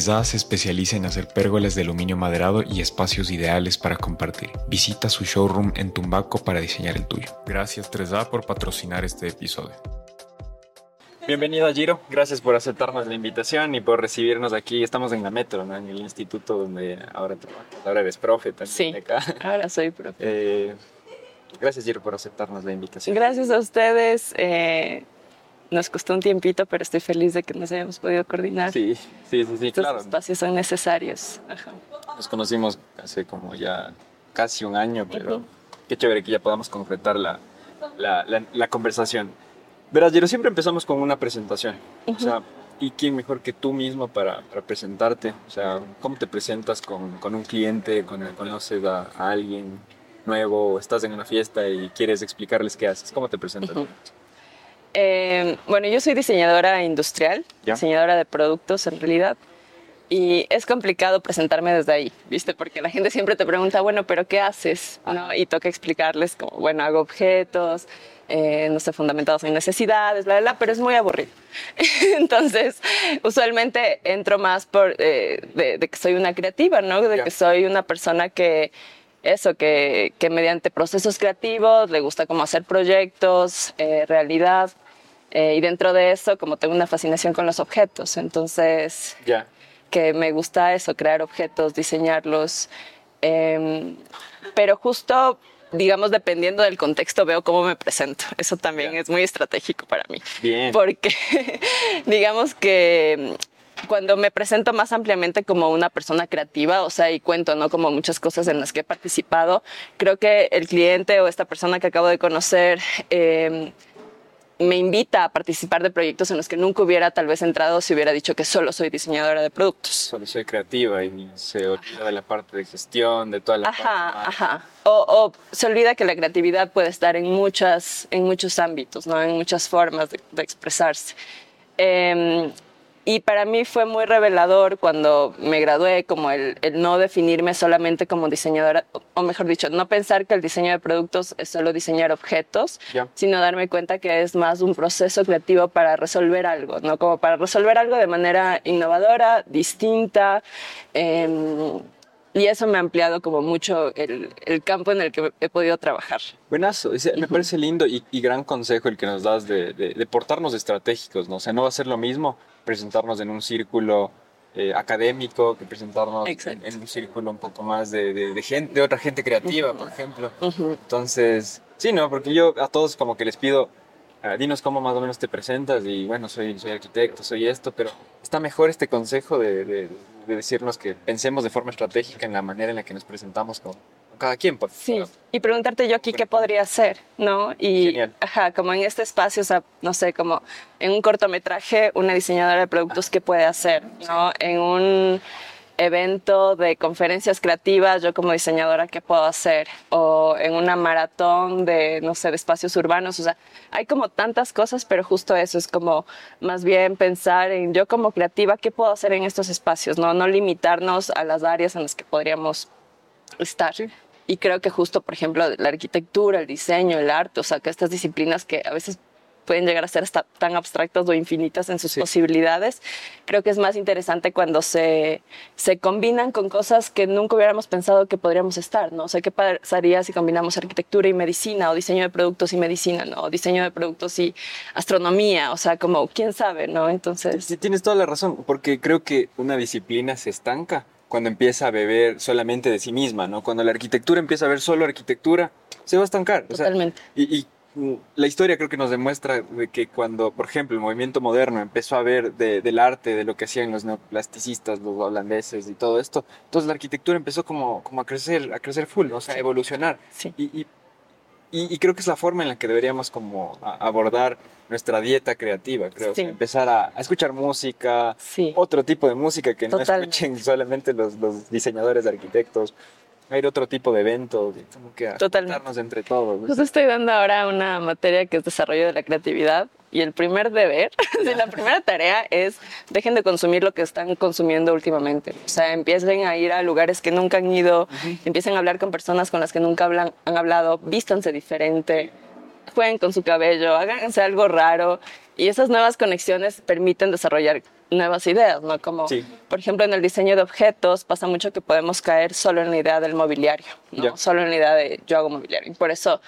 3A se especializa en hacer pérgolas de aluminio maderado y espacios ideales para compartir. Visita su showroom en Tumbaco para diseñar el tuyo. Gracias 3A por patrocinar este episodio. Bienvenido a Giro, gracias por aceptarnos la invitación y por recibirnos aquí. Estamos en la Metro, ¿no? en el instituto donde ahora trabajas. Ahora eres profe también. Sí, acá. ahora soy profe. Eh, gracias Giro por aceptarnos la invitación. Gracias a ustedes. Eh, nos costó un tiempito, pero estoy feliz de que nos hayamos podido coordinar. Sí, sí, sí, sí Estos claro. espacios son necesarios. Ajá. Nos conocimos hace como ya casi un año, pero Ujú. qué chévere que ya podamos concretar la, la, la, la conversación. Verás, Giro, siempre empezamos con una presentación. O sea, ¿y quién mejor que tú mismo para, para presentarte? O sea, ¿cómo te presentas con, con un cliente, cuando conoces a, a alguien nuevo, estás en una fiesta y quieres explicarles qué haces? ¿Cómo te presentas? Ujú. Eh, bueno, yo soy diseñadora industrial, Ya. diseñadora de productos en realidad. Y es complicado presentarme desde ahí, ¿viste? Porque la gente siempre te pregunta, bueno, pero ¿qué haces? ¿No? Y toca explicarles como, bueno, hago objetos, eh, no sé, fundamentados en necesidades, bla, bla, bla, pero es muy aburrido. Entonces, usualmente entro más por, eh, de, de que soy una creativa, ¿no? De que soy una persona que, eso, que, que mediante procesos creativos le gusta como hacer proyectos, eh, realidad. eh, y dentro de eso, como tengo una fascinación con los objetos, entonces Ya. que me gusta eso, crear objetos, diseñarlos. em, pero justo, digamos, dependiendo del contexto, veo cómo me presento. Eso también Ya. es muy estratégico para mí. Bien. Porque, digamos que cuando me presento más ampliamente como una persona creativa, o sea, y cuento, ¿no? Como muchas cosas en las que he participado, creo que el cliente o esta persona que acabo de conocer, em, me invita a participar de proyectos en los que nunca hubiera tal vez entrado si hubiera dicho que solo soy diseñadora de productos. Solo soy creativa y se olvida de la parte de gestión, de toda la Ajá, parte. ajá. O, o se olvida que la creatividad puede estar en, muchas, en muchos ámbitos, ¿no? en muchas formas de, de expresarse. Em, y para mí fue muy revelador cuando me gradué, como el, el no definirme solamente como diseñadora, o- mejor dicho, no pensar que el diseño de productos es solo diseñar objetos, Ya. sino darme cuenta que es más un proceso creativo para resolver algo, ¿no? Como para resolver algo de manera innovadora, distinta. em, y eso me ha ampliado como mucho el, el campo en el que he podido trabajar. Buenazo, me parece lindo y, y gran consejo el que nos das de, de- de portarnos estratégicos, ¿no? O sea, no va a ser lo mismo presentarnos en un círculo eh, académico que presentarnos en, en un círculo un poco más de, de- de gente, de otra gente creativa, por ejemplo. Entonces, sí, ¿no? Porque yo a todos como que les pido, ah, dinos cómo más o menos te presentas y bueno, soy, soy arquitecto, soy esto, pero está mejor este consejo de, de- de decirnos que pensemos de forma estratégica en la manera en la que nos presentamos con cada quien. Pues, Sí, y preguntarte yo aquí qué podría hacer, ¿no? Y, Genial. ajá, como en este espacio, o sea, no sé, como en un cortometraje, una diseñadora de productos, ¿qué puede hacer, ¿no? En un evento de conferencias creativas, yo como diseñadora, ¿qué puedo hacer? O en una maratón de, no sé, de espacios urbanos, o sea, hay como tantas cosas, pero justo eso es como más bien pensar en yo como creativa, ¿qué puedo hacer en estos espacios? No, no limitarnos a las áreas en las que podríamos estar. Y creo que justo, por ejemplo, la arquitectura, el diseño, el arte, o sea, que estas disciplinas que a veces pueden llegar a ser hasta tan abstractas o infinitas en sus Sí. posibilidades, creo que es más interesante cuando se, se combinan con cosas que nunca hubiéramos pensado que podríamos estar, ¿no? O sea, ¿qué pasaría si combinamos arquitectura y medicina, o diseño de productos y medicina, ¿no? O diseño de productos y astronomía, o sea, como, ¿quién sabe, no? Entonces... Sí, tienes toda la razón, porque creo que una disciplina se estanca cuando empieza a beber solamente de sí misma, ¿no? Cuando la arquitectura empieza a ver solo arquitectura, se va a estancar. O sea, Totalmente. y, y, mm, la historia creo que nos demuestra de que cuando, por ejemplo, el movimiento moderno empezó a ver de- del arte, de lo que hacían los neoplasticistas, los holandeses y todo esto, entonces la arquitectura empezó como, como a crecer, a crecer full, ¿no? o sea, a evolucionar. Sí. Y, y, y- y creo que es la forma en la que deberíamos como abordar nuestra dieta creativa, creo. Sí. Empezar a, a escuchar música, Sí. otro tipo de música que no escuchen solamente los, los diseñadores de arquitectos. Hay otro tipo de eventos, y como que a Totalmente. juntarnos entre todos. Justo estoy dando ahora una materia que es desarrollo de la creatividad y el primer deber, sí, la primera tarea es dejen de consumir lo que están consumiendo últimamente. O sea, empiecen a ir a lugares que nunca han ido, empiecen a hablar con personas con las que nunca hablan, han hablado, vístanse diferente, jueguen con su cabello, háganse algo raro y esas nuevas conexiones permiten desarrollar nuevas ideas, ¿no? Como, por ejemplo, en el diseño de objetos pasa mucho que podemos caer solo en la idea del mobiliario, ¿no? Solo en la idea de yo hago mobiliario. Y por eso,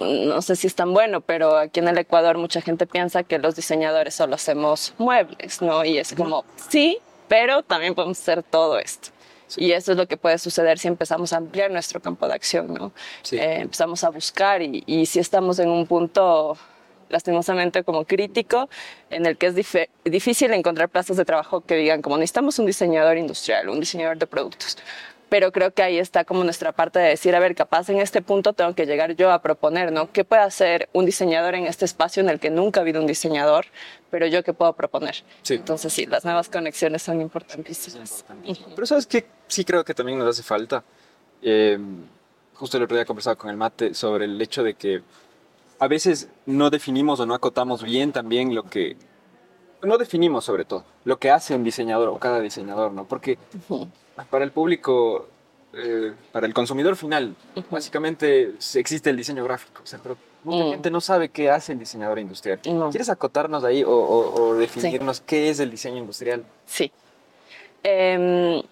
no sé si es tan bueno, pero aquí en el Ecuador mucha gente piensa que los diseñadores solo hacemos muebles, ¿no? Y es como, sí, pero también podemos hacer todo esto. Y eso es lo que puede suceder si empezamos a ampliar nuestro campo de acción, ¿no? Eh, empezamos a buscar y, y si estamos en un punto lastimosamente como crítico, en el que es difícil encontrar plazas de trabajo que digan como necesitamos un diseñador industrial, un diseñador de productos. Pero creo que ahí está como nuestra parte de decir, a ver, capaz en este punto tengo que llegar yo a proponer, ¿no? ¿Qué puede hacer un diseñador en este espacio en el que nunca ha habido un diseñador, pero yo qué puedo proponer? Entonces sí, las nuevas conexiones son importantísimas. Pero sabes que sí creo que también nos hace falta. Eh, justo el otro día conversaba con el Mate sobre el hecho de que a veces no definimos o no acotamos bien también lo que... No definimos sobre todo lo que hace un diseñador o cada diseñador, ¿no? Porque para el público, eh, para el consumidor final, básicamente existe el diseño gráfico, o sea, pero mucha mm. gente no sabe qué hace el diseñador industrial. ¿Quieres acotarnos ahí o, definirnos qué es el diseño industrial? Sí. Eh,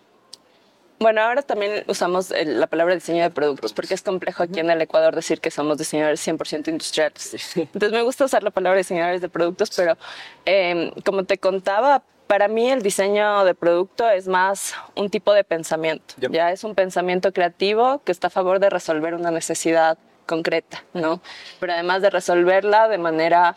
bueno, ahora también usamos la palabra diseño de productos porque es complejo aquí en el Ecuador decir que somos diseñadores 100% industriales. Entonces me gusta usar la palabra diseñadores de productos, pero em, como te contaba, para mí el diseño de producto es más un tipo de pensamiento. Ya es un pensamiento creativo que está a favor de resolver una necesidad concreta, ¿no? Pero además de resolverla de manera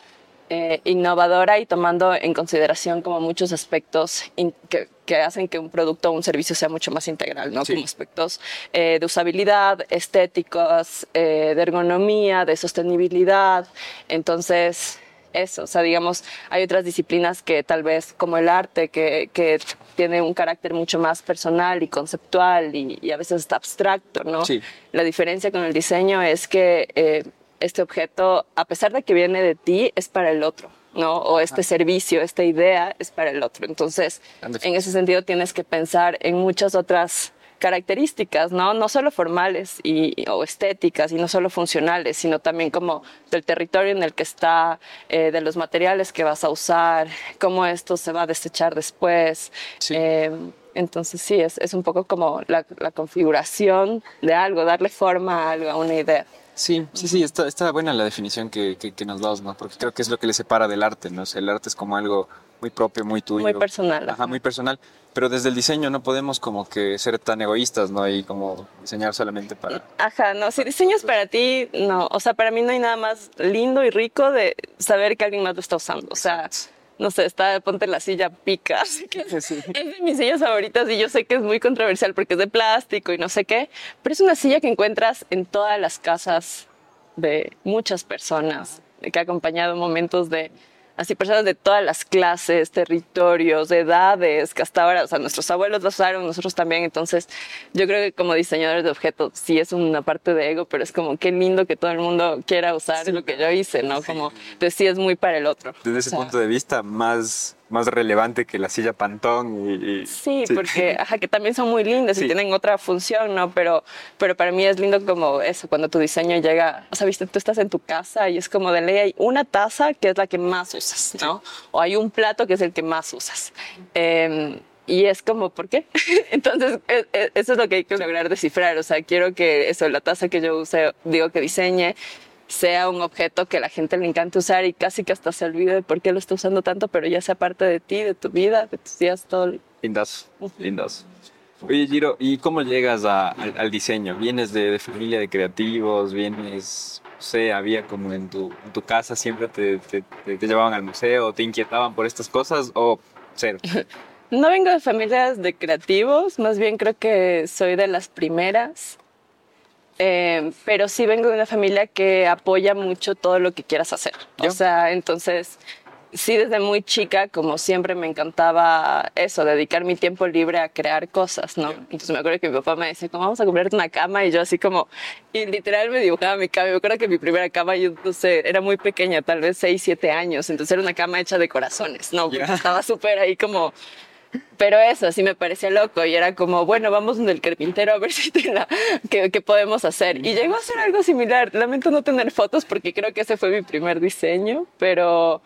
eh, innovadora y tomando en consideración como muchos aspectos que, que, hacen que un producto o un servicio sea mucho más integral, ¿no? Como aspectos eh, de usabilidad, estéticos, eh, de ergonomía, de sostenibilidad. Entonces, eso, o sea, digamos, hay otras disciplinas que tal vez como el arte, que, que tiene un carácter mucho más personal y conceptual y, y a veces está abstracto, ¿no? Sí. La diferencia con el diseño es que este objeto, a pesar de que viene de ti, es para el otro, ¿no? O este servicio, esta idea es para el otro. Entonces, en ese sentido tienes que pensar en muchas otras características, ¿no? No solo formales y, o estéticas y no solo funcionales, sino también como del territorio en el que está, eh, de los materiales que vas a usar, cómo esto se va a desechar después. Eh, entonces sí, es, es, un poco como la, la configuración de algo, darle forma a algo, a una idea. Sí, sí, sí, está, está buena la definición que, que, nos das, ¿no? Porque creo que es lo que le separa del arte, ¿no? el arte es como algo muy propio, muy tuyo. Muy personal. Ajá, muy personal. Pero desde el diseño no podemos como que ser tan egoístas, ¿no? Y como diseñar solamente para... Ajá, no, si diseñas para ti, no. O sea, para mí no hay nada más lindo y rico de saber que alguien más lo está usando. O sea no sé, está, ponte la silla pica, así que es de mis sillas favoritas y yo sé que es muy controversial porque es de plástico y no sé qué, pero es una silla que encuentras en todas las casas de muchas personas, que ha acompañado momentos de así personas de todas las clases, territorios, edades, que hasta ahora, o sea, nuestros abuelos lo usaron, nosotros también, entonces yo creo que como diseñadores de objetos sí es una parte de ego, pero es como qué lindo que todo el mundo quiera usar lo que yo hice, ¿no? Como de sí es muy para el otro. Desde ese punto de vista, más más relevante que la silla pantón. Y, sí, porque ajá, que también son muy lindas y tienen otra función, ¿no? Pero, pero para mí es lindo como eso, cuando tu diseño llega, o sea, viste, tú estás en tu casa y es como de ley, hay una taza que es la que más usas, ¿no? O hay un plato que es el que más usas. Eh, y es como, ¿por qué? Entonces, e, e, eso es lo que hay que lograr descifrar. O sea, quiero que eso, la taza que yo use, digo que diseñe, sea un objeto que la gente le encanta usar y casi que hasta se olvide de por qué lo está usando tanto, pero ya sea parte de ti, de tu vida, de tus días, todo. Lindas, lindas. Oye, Giro, ¿y cómo llegas al, diseño? ¿Vienes de, familia de creativos? ¿Vienes, no sé, había como en tu, tu casa siempre te, te, te, llevaban al museo, te inquietaban por estas cosas o cero? No vengo de familias de creativos, más bien creo que soy de las primeras eh, pero sí vengo de una familia que apoya mucho todo lo que quieras hacer. O sea, entonces, sí desde muy chica, como siempre me encantaba eso, dedicar mi tiempo libre a crear cosas, ¿no? Entonces me acuerdo que mi papá me decía, ¿cómo vamos a comprarte una cama? Y yo así como, y literal me dibujaba mi cama. Me acuerdo que mi primera cama, yo no sé, era muy pequeña, tal vez 6, 7 años. Entonces era una cama hecha de corazones, ¿no? estaba súper ahí como pero eso sí me parecía loco y era como, bueno, vamos donde el carpintero a ver si te la, qué, podemos hacer. Y llegó a ser algo similar. Lamento no tener fotos porque creo que ese fue mi primer diseño, pero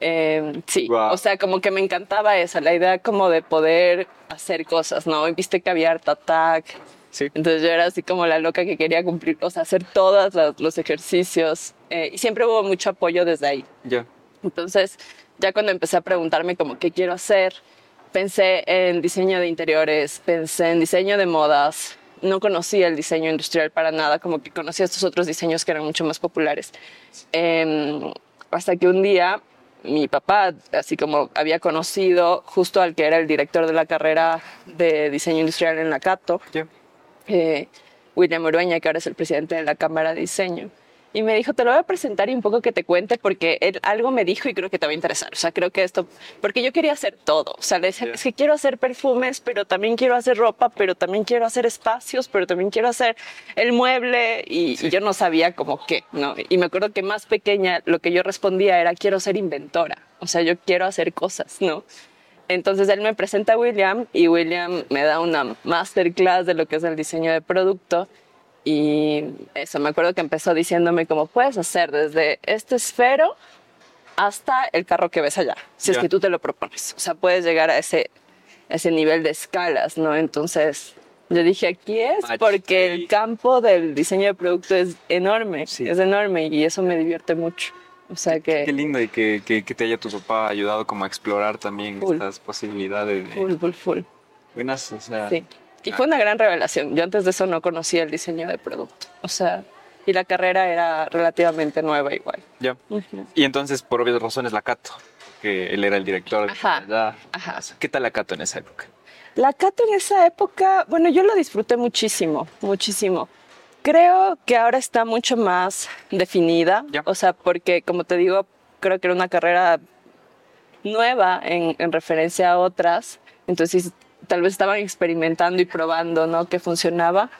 Eh, sí, Wow. o sea, como que me encantaba esa, la idea como de poder hacer cosas, ¿no? Viste que había Art Attack, Sí. entonces yo era así como la loca que quería cumplir, o sea, hacer todos los, ejercicios. eh, y siempre hubo mucho apoyo desde ahí. Ya. Entonces, ya cuando empecé a preguntarme como qué quiero hacer, pensé en diseño de interiores, pensé en diseño de modas. No conocía el diseño industrial para nada, como que conocía estos otros diseños que eran mucho más populares. Em, hasta que un día mi papá, así como había conocido justo al que era el director de la carrera de diseño industrial en la Cato, Ya. eh, William Urueña, que ahora es el presidente de la Cámara de Diseño. Y me dijo, te lo voy a presentar y un poco que te cuente porque él algo me dijo y creo que te va a interesar. O sea, creo que esto, porque yo quería hacer todo. O sea, le decía, es que quiero hacer perfumes, pero también quiero hacer ropa, pero también quiero hacer espacios, pero también quiero hacer el mueble y, y yo no sabía como qué, ¿no? Y me acuerdo que más pequeña lo que yo respondía era, quiero ser inventora. O sea, yo quiero hacer cosas, ¿no? Entonces él me presenta a William y William me da una masterclass de lo que es el diseño de producto. Y eso, me acuerdo que empezó diciéndome cómo puedes hacer desde este esfero hasta el carro que ves allá, si es que tú te lo propones. O sea, puedes llegar a ese, a ese nivel de escalas, ¿no? Entonces yo dije, aquí es, porque el campo del diseño de producto es enorme, Sí. es enorme y eso me divierte mucho. O sea que... Qué lindo y que, que, que te haya tu papá ayudado como a explorar también Full. estas posibilidades. De... Full, full, full. Buenas, o sea, Sí. Y fue una gran revelación. Yo antes de eso no conocía el diseño de producto. O sea, y la carrera era relativamente nueva igual. ya. Ujú. Y entonces, por obvias razones, la Cato, que él era el director Ajá, ajá. ¿Qué tal la Cato en esa época? La Cato en esa época, bueno, yo lo disfruté muchísimo, muchísimo. Creo que ahora está mucho más definida, Ya. o sea, porque como te digo, creo que era una carrera nueva en, en referencia a otras, entonces tal vez estaban experimentando y probando, ¿no? Que funcionaba.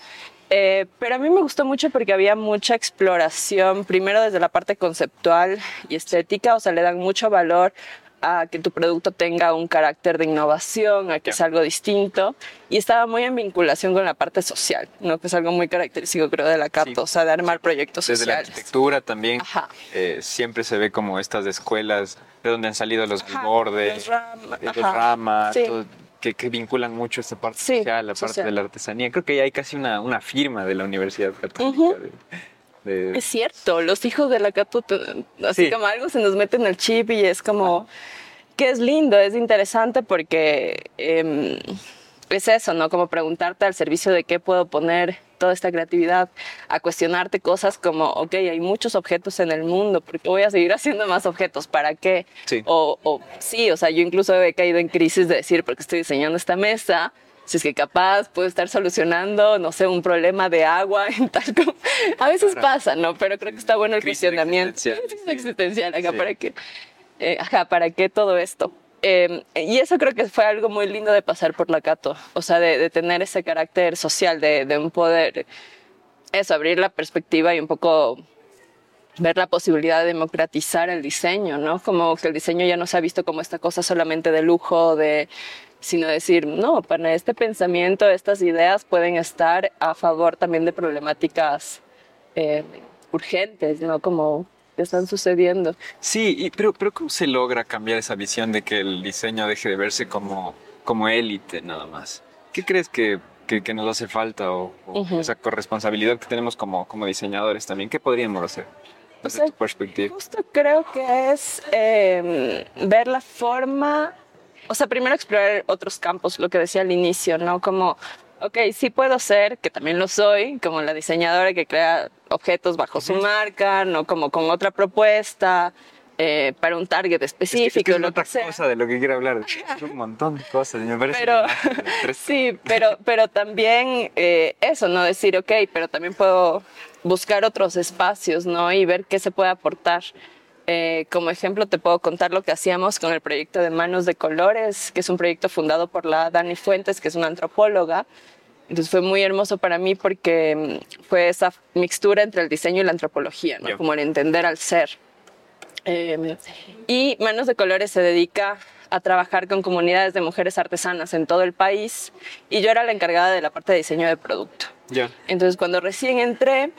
Eh, pero a mí me gustó mucho porque había mucha exploración, primero desde la parte conceptual y estética, o sea, le dan mucho valor a que tu producto tenga un carácter de innovación, a que es algo distinto, y estaba muy en vinculación con la parte social, ¿no? que es algo muy característico, creo, de la CATO, Sí. o sea, de armar proyectos Desde la sociales. arquitectura también, eh, siempre se ve como estas escuelas de donde han salido los bordes, los ram- los ajá. ramas, Sí. todo, que, que vinculan mucho esta parte Sí, social, la parte de la artesanía. Creo que ya hay casi una, una firma de la Universidad Católica. De- de- Es cierto, los hijos de la te- así Sí. como algo se nos mete en el chip y es como que es lindo, es interesante porque em, es eso, ¿no? Como preguntarte al servicio de qué puedo poner toda esta creatividad, a cuestionarte cosas como, ok, hay muchos objetos en el mundo, ¿por qué voy a seguir haciendo más objetos? ¿Para qué? Sí. O, o sí, o sea, yo incluso he caído en crisis de decir, porque estoy diseñando esta mesa, si es que capaz puedo estar solucionando, no sé, un problema de agua en tal como... A veces Claro. pasa, ¿no? Pero creo que está bueno el Crisis cuestionamiento. existencial. Crisis existencial, acá, Sí. ¿para qué? Eh, ajá, ¿para qué todo esto? Eh, y eso creo que fue algo muy lindo de pasar por la Cato, o sea, de, de tener ese carácter social, de, de un poder, eso, abrir la perspectiva y un poco ver la posibilidad de democratizar el diseño, ¿no? Como que el diseño ya no se ha visto como esta cosa solamente de lujo, de, sino decir, no, para este pensamiento, estas ideas pueden estar a favor también de problemáticas eh, urgentes, ¿no? Como que están sucediendo. Sí, y- pero, pero ¿cómo se logra cambiar esa visión de que el diseño deje de verse como, como élite nada más? ¿Qué crees que, que, que nos hace falta o, o Ujú. esa corresponsabilidad que tenemos como, como diseñadores también? ¿Qué podríamos hacer desde sea, tu perspectiva? Justo creo que es eh, ver la forma, o sea, primero explorar otros campos, lo que decía al inicio, ¿no? Como, ok, sí puedo ser, que también lo soy, como la diseñadora que crea objetos bajo su marca, ¿no? Como con otra propuesta, eh, para un target Es que- específico, es que es lo otra que cosa de lo que quiero hablar. Es un montón de cosas. Me parece Pero, sí, pero, pero también eh, eso, ¿no? Decir, ok, pero también puedo buscar otros espacios, ¿no? Y ver qué se puede aportar. Eh, como ejemplo, te puedo contar lo que hacíamos con el proyecto de Manos de Colores, que es un proyecto fundado por la Dani Fuentes, que es una antropóloga. Entonces fue muy hermoso para mí porque mm, fue esa mixtura entre el diseño y la antropología, ¿no? Como el entender al ser. Eh, y Manos de Colores se dedica a trabajar con comunidades de mujeres artesanas en todo el país y yo era la encargada de la parte de diseño de producto. Ya. Entonces cuando recién entré,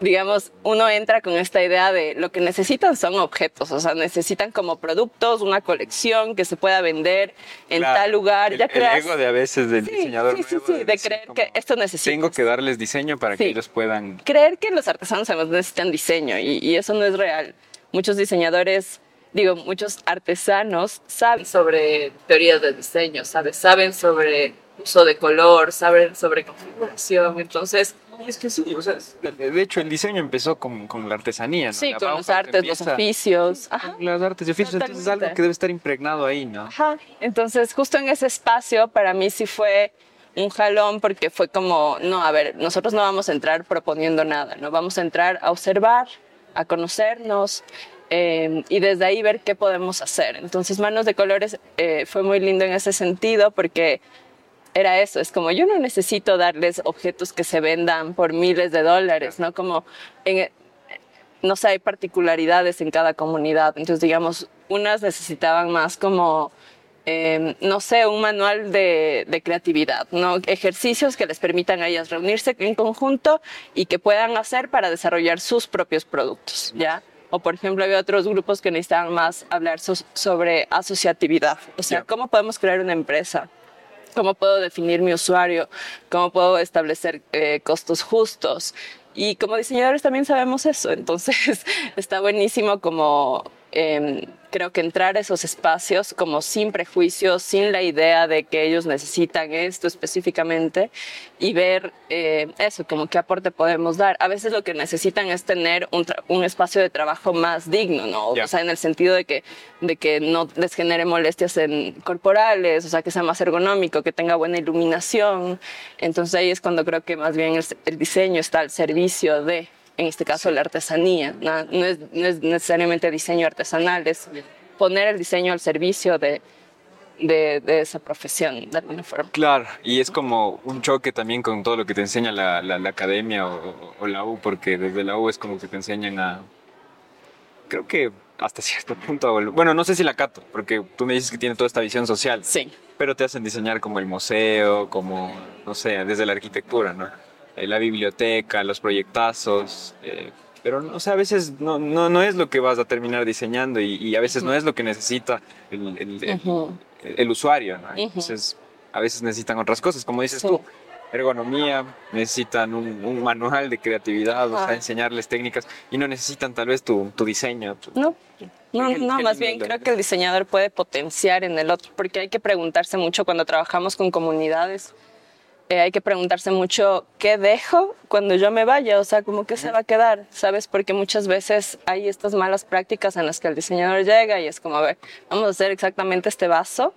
digamos, uno entra con esta idea de lo que necesitan son objetos, o sea, necesitan como productos, una colección que se pueda vender en tal lugar. El, ya el ego de a veces del diseñador. Sí, sí, sí, de, creer que esto necesita. Tengo que darles diseño para que ellos puedan. Creer que los artesanos necesitan diseño y, y eso no es real. Muchos diseñadores digo, muchos artesanos saben sobre teorías de diseño, ¿sabes? Saben sobre uso de color, saben sobre configuración, entonces... Es que sí, o sea, de hecho el diseño empezó con, con la artesanía, ¿no? Sí, con los artes, los oficios. Ajá. Las artes y oficios, entonces es algo que debe estar impregnado ahí, ¿no? Ajá, entonces justo en ese espacio para mí sí fue un jalón porque fue como, no, a ver, nosotros no vamos a entrar proponiendo nada, no vamos a entrar a observar, a conocernos, eh, y desde ahí ver qué podemos hacer. Entonces, Manos de Colores eh, fue muy lindo en ese sentido porque era eso, es como yo no necesito darles objetos que se vendan por miles de dólares, ¿no? Como, en, no sé, hay particularidades en cada comunidad, entonces digamos, unas necesitaban más como, eh, no sé, un manual de, de, creatividad, ¿no? Ejercicios que les permitan a ellas reunirse en conjunto y que puedan hacer para desarrollar sus propios productos, ¿ya? O, por ejemplo, había otros grupos que necesitaban más hablar sobre asociatividad. O sea, ¿cómo podemos crear una empresa? ¿Cómo puedo definir mi usuario? ¿Cómo puedo establecer eh, costos justos? Y como diseñadores también sabemos eso. Entonces, está buenísimo como eh, creo que entrar a esos espacios como sin prejuicios, sin la idea de que ellos necesitan esto específicamente y ver eh, eso, como qué aporte podemos dar. A veces lo que necesitan es tener un, un espacio de trabajo más digno, ¿no? O sea, en el sentido de que, de que no les genere molestias en corporales, o sea, que sea más ergonómico, que tenga buena iluminación. Entonces ahí es cuando creo que más bien el, el diseño está al servicio de en este caso la artesanía. No, no, es, no, es, necesariamente diseño artesanal, es poner el diseño al servicio de, de, de, esa profesión, de alguna forma. Claro, y es como un choque también con todo lo que te enseña la, la, la academia o, o, la U, porque desde la U es como que te enseñan a... Creo que hasta cierto punto, bueno, no sé si la cato, porque tú me dices que tiene toda esta visión social. Sí. Pero te hacen diseñar como el museo, como, no sé, desde la arquitectura, ¿no? Eh, la biblioteca, los proyectazos, eh, pero o sea, a veces no, no, no, es lo que vas a terminar diseñando y, y a veces no es lo que necesita el, el, el, uh -huh. el usuario. ¿no? Entonces, a veces necesitan otras cosas, como dices sí. tú, ergonomía, necesitan un, un, manual de creatividad, o sea, enseñarles técnicas y no necesitan tal vez tu, tu diseño. Tu, no. No, no, más bien creo que el diseñador puede potenciar en el otro, porque hay que preguntarse mucho cuando trabajamos con comunidades eh, hay que preguntarse mucho qué dejo cuando yo me vaya, o sea, como qué se va a quedar, ¿sabes? Porque muchas veces hay estas malas prácticas en las que el diseñador llega y es como, a ver, vamos a hacer exactamente este vaso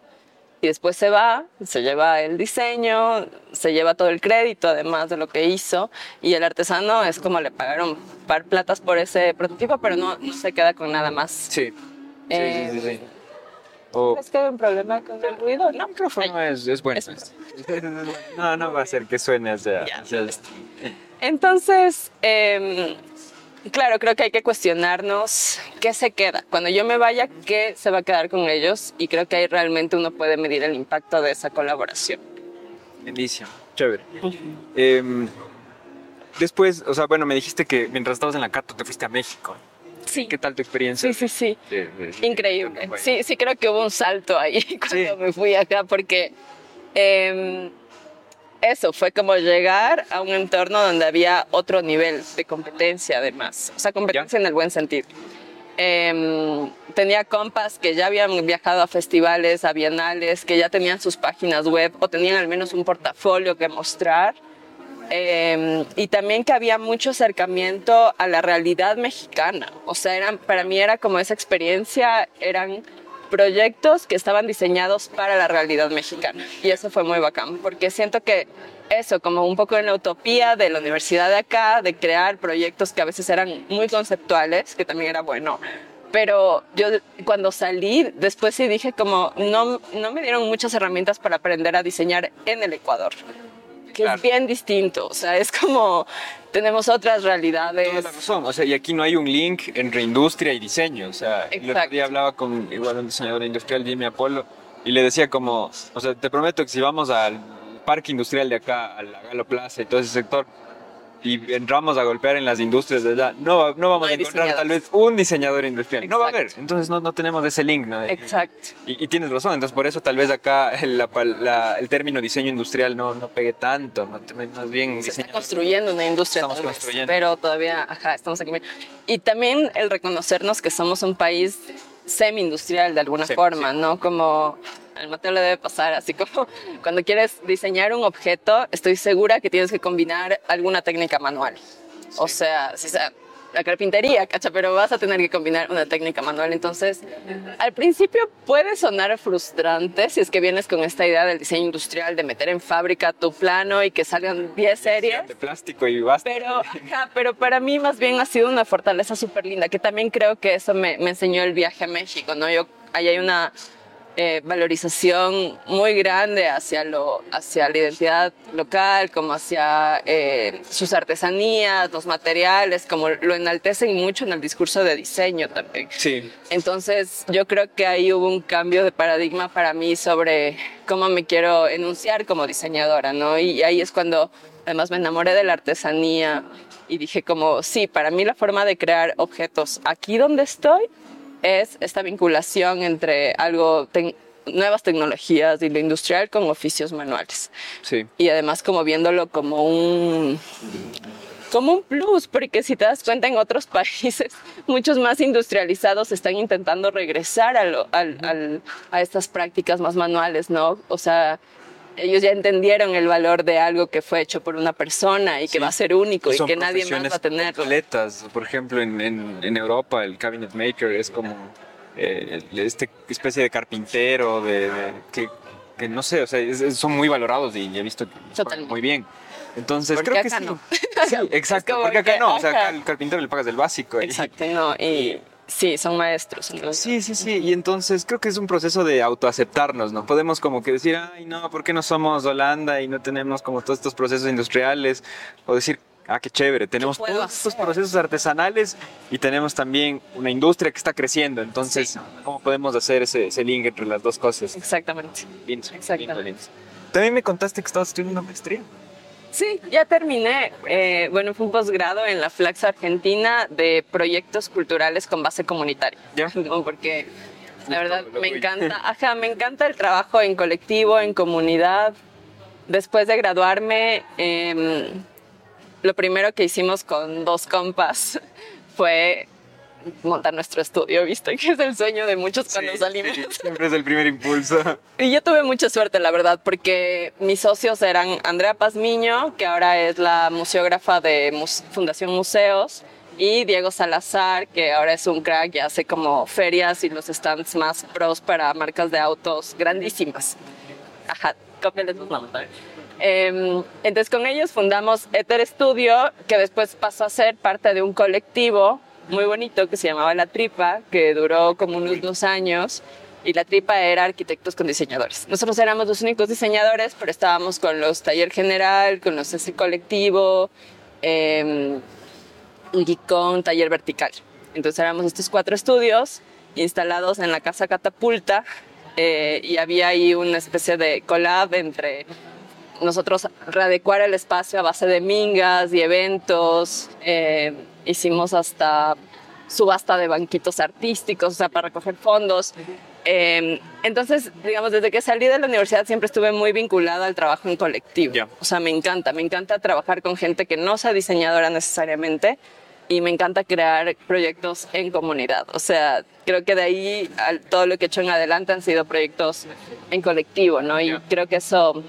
y después se va, se lleva el diseño, se lleva todo el crédito además de lo que hizo y el artesano es como le pagaron par platas por ese prototipo, pero no, no se queda con nada más. Sí, eh, sí, sí, sí. O... ¿Es que hay un problema con el ruido? No, el micrófono es, es bueno. Es... no, no va a ser que suene hacia... hacia... Entonces, eh, claro, creo que hay que cuestionarnos qué se queda. Cuando yo me vaya, ¿qué se va a quedar con ellos? Y creo que ahí realmente uno puede medir el impacto de esa colaboración. Bendición, chévere. Uh -huh. eh, después, o sea, bueno, me dijiste que mientras estabas en la Cato te fuiste a México. Sí. ¿Qué tal tu experiencia? Sí, sí, sí. De, de, de, Increíble. Sí, sí, creo que hubo un salto ahí cuando sí. me fui acá porque eh, eso fue como llegar a un entorno donde había otro nivel de competencia además. O sea, competencia ¿Ya? en el buen sentido. Eh, tenía compas que ya habían viajado a festivales, a bienales, que ya tenían sus páginas web o tenían al menos un portafolio que mostrar eh, y también que había mucho acercamiento a la realidad mexicana. O sea, eran, para mí era como esa experiencia, eran proyectos que estaban diseñados para la realidad mexicana. Y eso fue muy bacán, porque siento que eso, como un poco en la utopía de la universidad de acá, de crear proyectos que a veces eran muy conceptuales, que también era bueno, pero yo cuando salí después sí dije como no, no me dieron muchas herramientas para aprender a diseñar en el Ecuador que claro. es bien distinto, o sea, es como tenemos otras realidades. Toda la razón, o sea, y aquí no hay un link entre industria y diseño, o sea, Exacto. el otro día hablaba con igual un diseñador industrial, Jimmy Apolo, y le decía como, o sea, te prometo que si vamos al parque industrial de acá, a la Galo Plaza y todo ese sector, y entramos a golpear en las industrias de allá, no, no vamos No a encontrar tal vez un diseñador industrial. No va a haber. Exacto. Entonces no, no tenemos ese link, ¿no? Exacto. Y, y tienes razón, entonces por eso tal vez acá el, la la- el término diseño industrial no, no pegue tanto, más bien Se está construyendo una industria, Estamos vez, construyendo. pero todavía, ajá, estamos aquí. Y también el reconocernos que somos un país semi-industrial de alguna Sí, forma, sí. ¿no? Como al Mateo le debe pasar, así como cuando quieres diseñar un objeto, estoy segura que tienes que combinar alguna técnica manual. O sea, si sea la carpintería, cacha, pero vas a tener que combinar una técnica manual. Entonces, al principio puede sonar frustrante si es que vienes con esta idea del diseño industrial, de meter en fábrica tu plano y que salgan 10 series. De plástico y basta. Pero, ajá, pero para mí más bien ha sido una fortaleza súper linda, que también creo que eso me, me enseñó el viaje a México, ¿no? Yo, ahí hay una eh, valorización muy grande hacia, lo, hacia la identidad local, como hacia eh, sus artesanías, los materiales, como lo enaltecen mucho en el discurso de diseño también. Sí. Entonces, yo creo que ahí hubo un cambio de paradigma para mí sobre cómo me quiero enunciar como diseñadora, ¿no? Y ahí es cuando además me enamoré de la artesanía y dije como, sí, para mí la forma de crear objetos aquí donde estoy es esta vinculación entre algo, nuevas tecnologías y lo industrial con oficios manuales Sí. y además como viéndolo como un como un plus, porque si te das cuenta en otros países, muchos más industrializados están intentando regresar a, lo- al- al- a estas prácticas más manuales, ¿no? O sea, ellos ya entendieron el valor de algo que fue hecho por una persona y que Sí. va a ser único y que nadie más va a tener. obsoletas. Por ejemplo, en, en, en Europa el cabinet maker es como eh, el- este especie de carpintero, de, de- que, que no sé, o sea, es- son muy valorados y he visto que muy bien. Entonces, Porque creo que acá sí. no. Sí, exacto, porque acá no, o sea, acá al carpintero le pagas el básico. y- Exacto, no, y sí, son maestros. entonces- Sí, sí, sí. Y entonces creo que es un proceso de autoaceptarnos, ¿no? Podemos como que decir, ay, no, ¿por qué no somos Holanda y no tenemos como todos estos procesos industriales? O decir, ah, qué chévere, tenemos puedo todos estos hacer? procesos artesanales y tenemos también una industria que está creciendo. Entonces, ¿cómo podemos hacer ese, ese link entre las dos cosas? Exactamente. Lindo, Exactamente. lindo, lindo. También me contaste que estabas estudiando una maestría. Sí, ya terminé. Eh, bueno, fue un posgrado en la Flax Argentina de proyectos culturales con base comunitaria. Ya. No, porque la verdad me encanta, ajá, me encanta el trabajo en colectivo, en comunidad. Después de graduarme, em, lo primero que hicimos con dos compas fue montar nuestro estudio, ¿viste? Que es el sueño de muchos cuando Sí, salimos. sí, siempre es el primer impulso. Y yo tuve mucha suerte, la verdad, porque mis socios eran Andrea Pazmiño, que ahora es la museógrafa de Fundación Museos, y Diego Salazar, que ahora es un crack y hace como ferias y los stands más pros para marcas de autos grandísimas. Ajá, cópiales los nombres. Em, entonces con ellos fundamos Ether Studio, que después pasó a ser parte de un colectivo muy bonito que se llamaba La Tripa, que duró como unos dos años. Y La Tripa era arquitectos con diseñadores. Nosotros éramos los únicos diseñadores, pero estábamos con los Taller General, con los ese colectivo, eh, Geekon, Taller Vertical. Entonces éramos estos cuatro estudios instalados en la Casa Catapulta eh, y había ahí una especie de collab entre nosotros readecuar el espacio a base de mingas y eventos. eh, hicimos hasta subasta de banquitos artísticos, o sea, para recoger fondos. Eh, entonces, digamos, desde que salí de la universidad siempre estuve muy vinculada al trabajo en colectivo. O sea, me encanta, me encanta trabajar con gente que no sea diseñadora necesariamente y me encanta crear proyectos en comunidad. O sea, creo que de ahí al- todo lo que he hecho en adelante han sido proyectos en colectivo, ¿no? Y creo que eso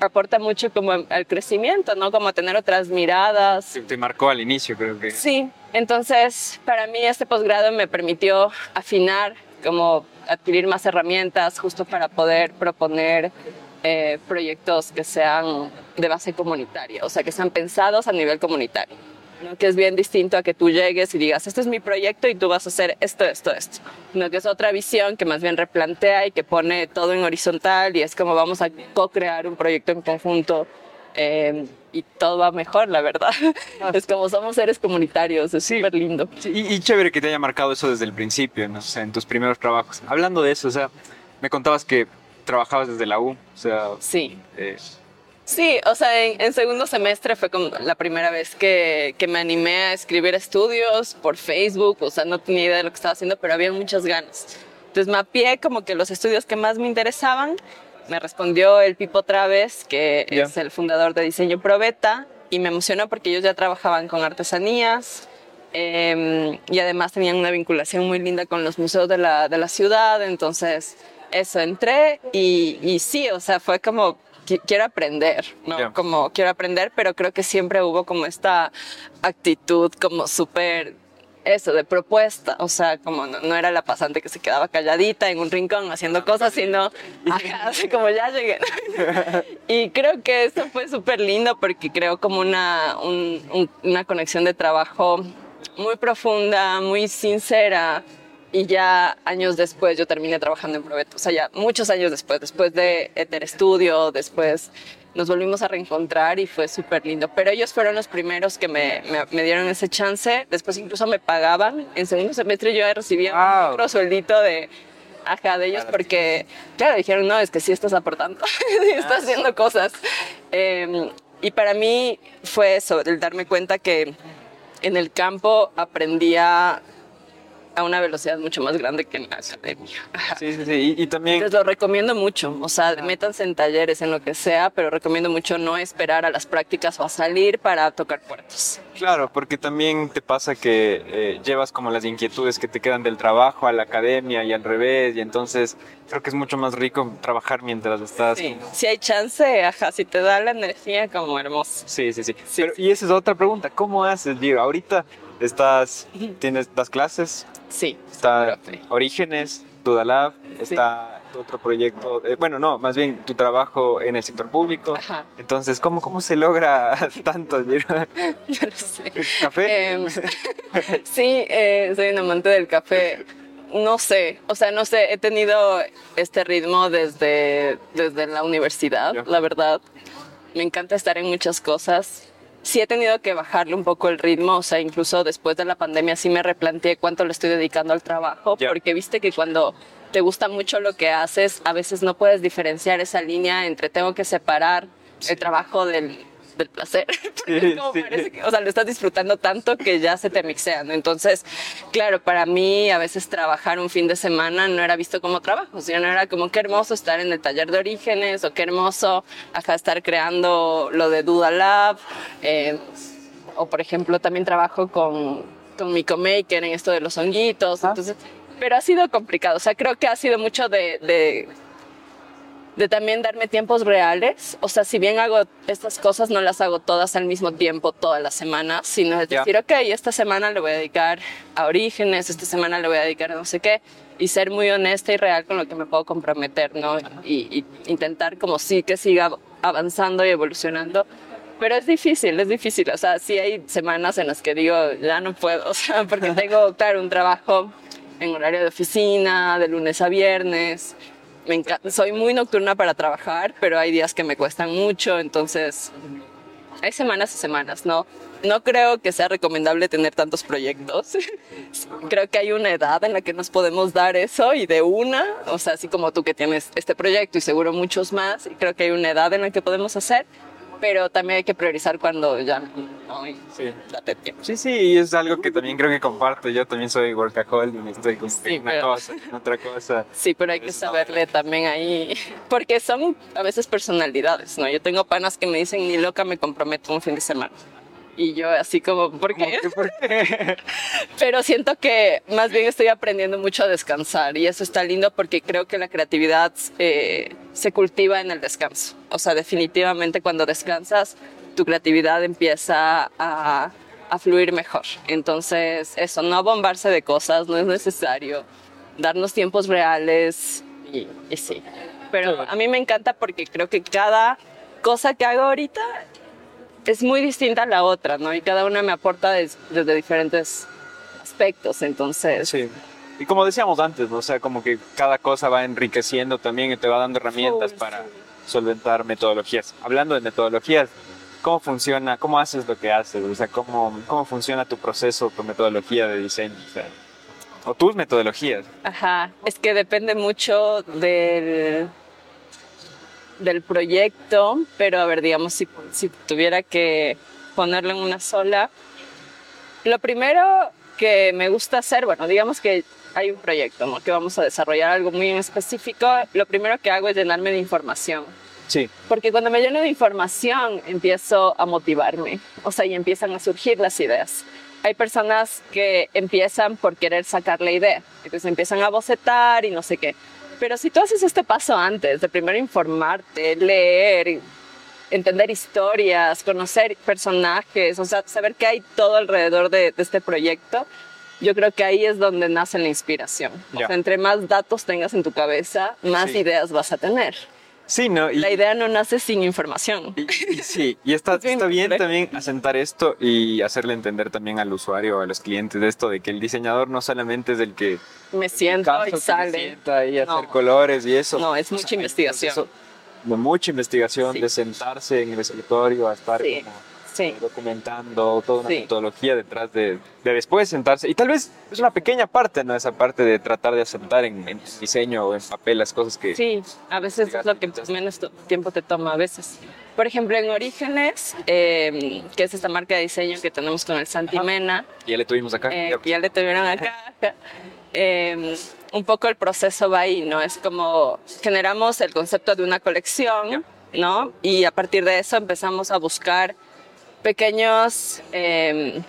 aporta mucho como al crecimiento, ¿no? Como tener otras miradas. Te, te marcó al inicio, creo que. Sí, entonces para mí este posgrado me permitió afinar, como adquirir más herramientas justo para poder proponer eh, proyectos que sean de base comunitaria, o sea, que sean pensados a nivel comunitario. ¿No? que es bien distinto a que tú llegues y digas, este es mi proyecto y tú vas a hacer esto, esto, esto. No, que es otra visión que más bien replantea y que pone todo en horizontal y es como vamos a co-crear un proyecto en conjunto eh, y todo va mejor, la verdad. Es como somos seres comunitarios, es súper lindo. Sí, y, y chévere que te haya marcado eso desde el principio, ¿no? O sea, en tus primeros trabajos. Hablando de eso, o sea, me contabas que trabajabas desde la U, o sea, Sí, eh, Sí, o sea, en, segundo semestre fue como la primera vez que, que, me animé a escribir estudios por Facebook, o sea, no tenía idea de lo que estaba haciendo, pero había muchas ganas. Entonces mapeé como que los estudios que más me interesaban. Me respondió el Pipo Traves, que es el fundador de Diseño Probeta, y me emocionó porque ellos ya trabajaban con artesanías em, y además tenían una vinculación muy linda con los museos de la, de la ciudad. Entonces, eso, entré y, y sí, o sea, fue como quiero aprender, ¿no? Como quiero aprender, pero creo que siempre hubo como esta actitud como súper eso, de propuesta, o sea, como no, era la pasante que se quedaba calladita en un rincón haciendo cosas, sino así como ya llegué. y creo que eso fue súper lindo porque creo como una, una conexión de trabajo muy profunda, muy sincera, y ya años después yo terminé trabajando en Proveto, o sea, ya muchos años después, después de Ether Studio, después nos volvimos a reencontrar y fue súper lindo. Pero ellos fueron los primeros que me, me, dieron ese chance, después incluso me pagaban, en segundo semestre yo recibía un micro sueldito de, ajá, de ellos porque, claro, dijeron, no, es que sí estás aportando, estás haciendo cosas. Em, y para mí fue eso, el darme cuenta que en el campo aprendía a una velocidad mucho más grande que en la academia. Sí, sí, sí. Y, también... Les lo recomiendo mucho. O sea, métanse en talleres, en lo que sea, pero recomiendo mucho no esperar a las prácticas o a salir para tocar puertas. Claro, porque también te pasa que eh, llevas como las inquietudes que te quedan del trabajo a la academia y al revés, y entonces creo que es mucho más rico trabajar mientras estás. Sí, si hay chance, ajá, si te da la energía, como hermoso. Sí, sí, sí. y esa es otra pregunta, ¿cómo haces, Giro? Ahorita estás, tienes, das clases, Sí. Está Orígenes, Dudalab, está otro proyecto, eh, bueno, no, más bien tu trabajo en el sector público. Ajá. Entonces, ¿cómo, cómo se logra tanto? Yo no sé. ¿Café? Em, sí, eh, soy un amante del café. No sé, o sea, no sé, he tenido este ritmo desde, desde la universidad, la verdad. Me encanta estar en muchas cosas sí he tenido que bajarle un poco el ritmo, o sea, incluso después de la pandemia sí me replanteé cuánto le estoy dedicando al trabajo, porque viste que cuando te gusta mucho lo que haces, a veces no puedes diferenciar esa línea entre tengo que separar el trabajo del, del placer. o sea, lo estás disfrutando tanto que ya se te mixean. Entonces, claro, para mí a veces trabajar un fin de semana no era visto como trabajo, sino era como qué hermoso estar en el taller de orígenes o qué hermoso acá estar creando lo de Duda Lab. Eh, o, por ejemplo, también trabajo con, con Maker en esto de los honguitos. Entonces, pero ha sido complicado. O sea, creo que ha sido mucho de, de de también darme tiempos reales. O sea, si bien hago estas cosas, no las hago todas al mismo tiempo, toda la semana, sino es decir, ok, esta semana le voy a dedicar a orígenes, esta semana le voy a dedicar a no sé qué, y ser muy honesta y real con lo que me puedo comprometer, ¿no? Y, intentar como sí que siga avanzando y evolucionando. Pero es difícil, es difícil. O sea, sí hay semanas en las que digo, ya no puedo, o sea, porque tengo, claro, un trabajo en horario de oficina, de lunes a viernes, me soy muy nocturna para trabajar, pero hay días que me cuestan mucho, entonces hay semanas y semanas, ¿no? No creo que sea recomendable tener tantos proyectos. creo que hay una edad en la que nos podemos dar eso y de una, o sea, así como tú que tienes este proyecto y seguro muchos más, y creo que hay una edad en la que podemos hacer pero también hay que priorizar cuando ya no sí. tiempo. Sí, sí, y es algo que también creo que comparto. Yo también soy workaholic y estoy con una cosa, otra cosa. Sí, pero hay que saberle también ahí, porque son a veces personalidades, ¿no? Yo tengo panas que me dicen, ni loca me comprometo un fin de semana. Y yo así como, ¿por qué? ¿Por qué? Pero siento que más bien estoy aprendiendo mucho a descansar y eso está lindo porque creo que la creatividad eh, se cultiva en el descanso. O sea, definitivamente cuando descansas, tu creatividad empieza a, a fluir mejor. Entonces, eso, no bombarse de cosas, no es necesario. Darnos tiempos reales y, y sí. Pero a mí me encanta porque creo que cada cosa que hago ahorita es muy distinta a la otra, ¿no? Y cada una me aporta desde diferentes aspectos, entonces... Sí. Y como decíamos antes, ¿no? o sea, como que cada cosa va enriqueciendo también y te va dando herramientas para solventar metodologías. Hablando de metodologías, ¿cómo funciona, cómo haces lo que haces? O sea, ¿cómo, cómo funciona tu proceso, tu metodología de diseño? O, tus metodologías. Ajá, es que depende mucho del del proyecto, pero a ver, digamos, si, si tuviera que ponerlo en una sola, lo primero que me gusta hacer, bueno, digamos que hay un proyecto, ¿no? Que vamos a desarrollar algo muy específico. Lo primero que hago es llenarme de información. Sí. Porque cuando me lleno de información empiezo a motivarme, o sea, y empiezan a surgir las ideas. Hay personas que empiezan por querer sacar la idea, entonces empiezan a bocetar y no sé qué. Pero si tú haces este paso antes, de primero informarte, leer, entender historias, conocer personajes, o sea, saber qué hay todo alrededor de, de este proyecto, yo creo que ahí es donde nace la inspiración. O sea, entre más datos tengas en tu cabeza, más Sí. ideas vas a tener. Sí, ¿no? Y, La idea no nace sin información. y- y sí, y está, Es bien está bien también asentar esto y hacerle entender también al usuario, a los clientes de esto, de que el diseñador no solamente es el que Me siento y sale. ahí a No. hacer colores y eso. No, es mucha hay un investigación. proceso De mucha investigación, Sí. de sentarse en el escritorio a estar Sí. como Sí, documentando toda una Sí. metodología detrás de, de después sentarse. Y tal vez es una pequeña parte, ¿no? Esa parte de tratar de asentar en, en diseño o en papel las cosas que... sí, a veces es lo que menos tiempo te toma, a veces. Por ejemplo, en Orígenes, eh, que es esta marca de diseño que tenemos con el Santi Ajá. Mena, Ya le tuvimos acá. eh, que ya le tuvieron acá. eh, un poco el proceso va ahí, ¿no? Es como generamos el concepto de una colección, ¿no? Y a partir de eso empezamos a buscar pequeños, eh,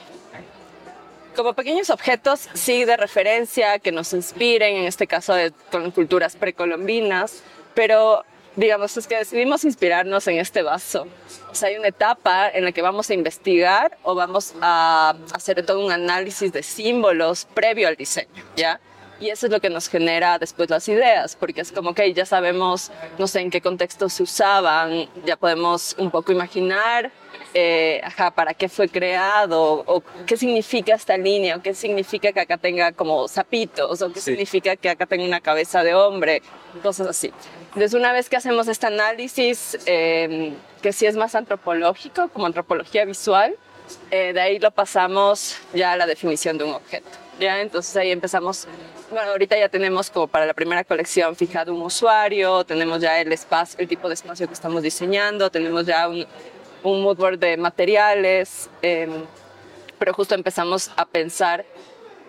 como pequeños objetos, sí, de referencia que nos inspiren, en este caso de, con culturas precolombinas, pero digamos, es que decidimos inspirarnos en este vaso. O sea, hay una etapa en la que vamos a investigar o vamos a hacer todo un análisis de símbolos previo al diseño, ¿ya? Y eso es lo que nos genera después las ideas, porque es como que ya sabemos, no sé en qué contexto se usaban, ya podemos un poco imaginar eh, ajá, para qué fue creado, o qué significa esta línea, o qué significa que acá tenga como zapitos, o qué Sí. significa que acá tenga una cabeza de hombre, cosas así. Entonces, una vez que hacemos este análisis, eh, que sí es más antropológico, como antropología visual, eh, de ahí lo pasamos ya a la definición de un objeto. ¿ya? Entonces ahí empezamos, bueno, ahorita ya tenemos como para la primera colección fijado un usuario, tenemos ya el espacio, el tipo de espacio que estamos diseñando, tenemos ya un, un mood board de materiales, eh, pero justo empezamos a pensar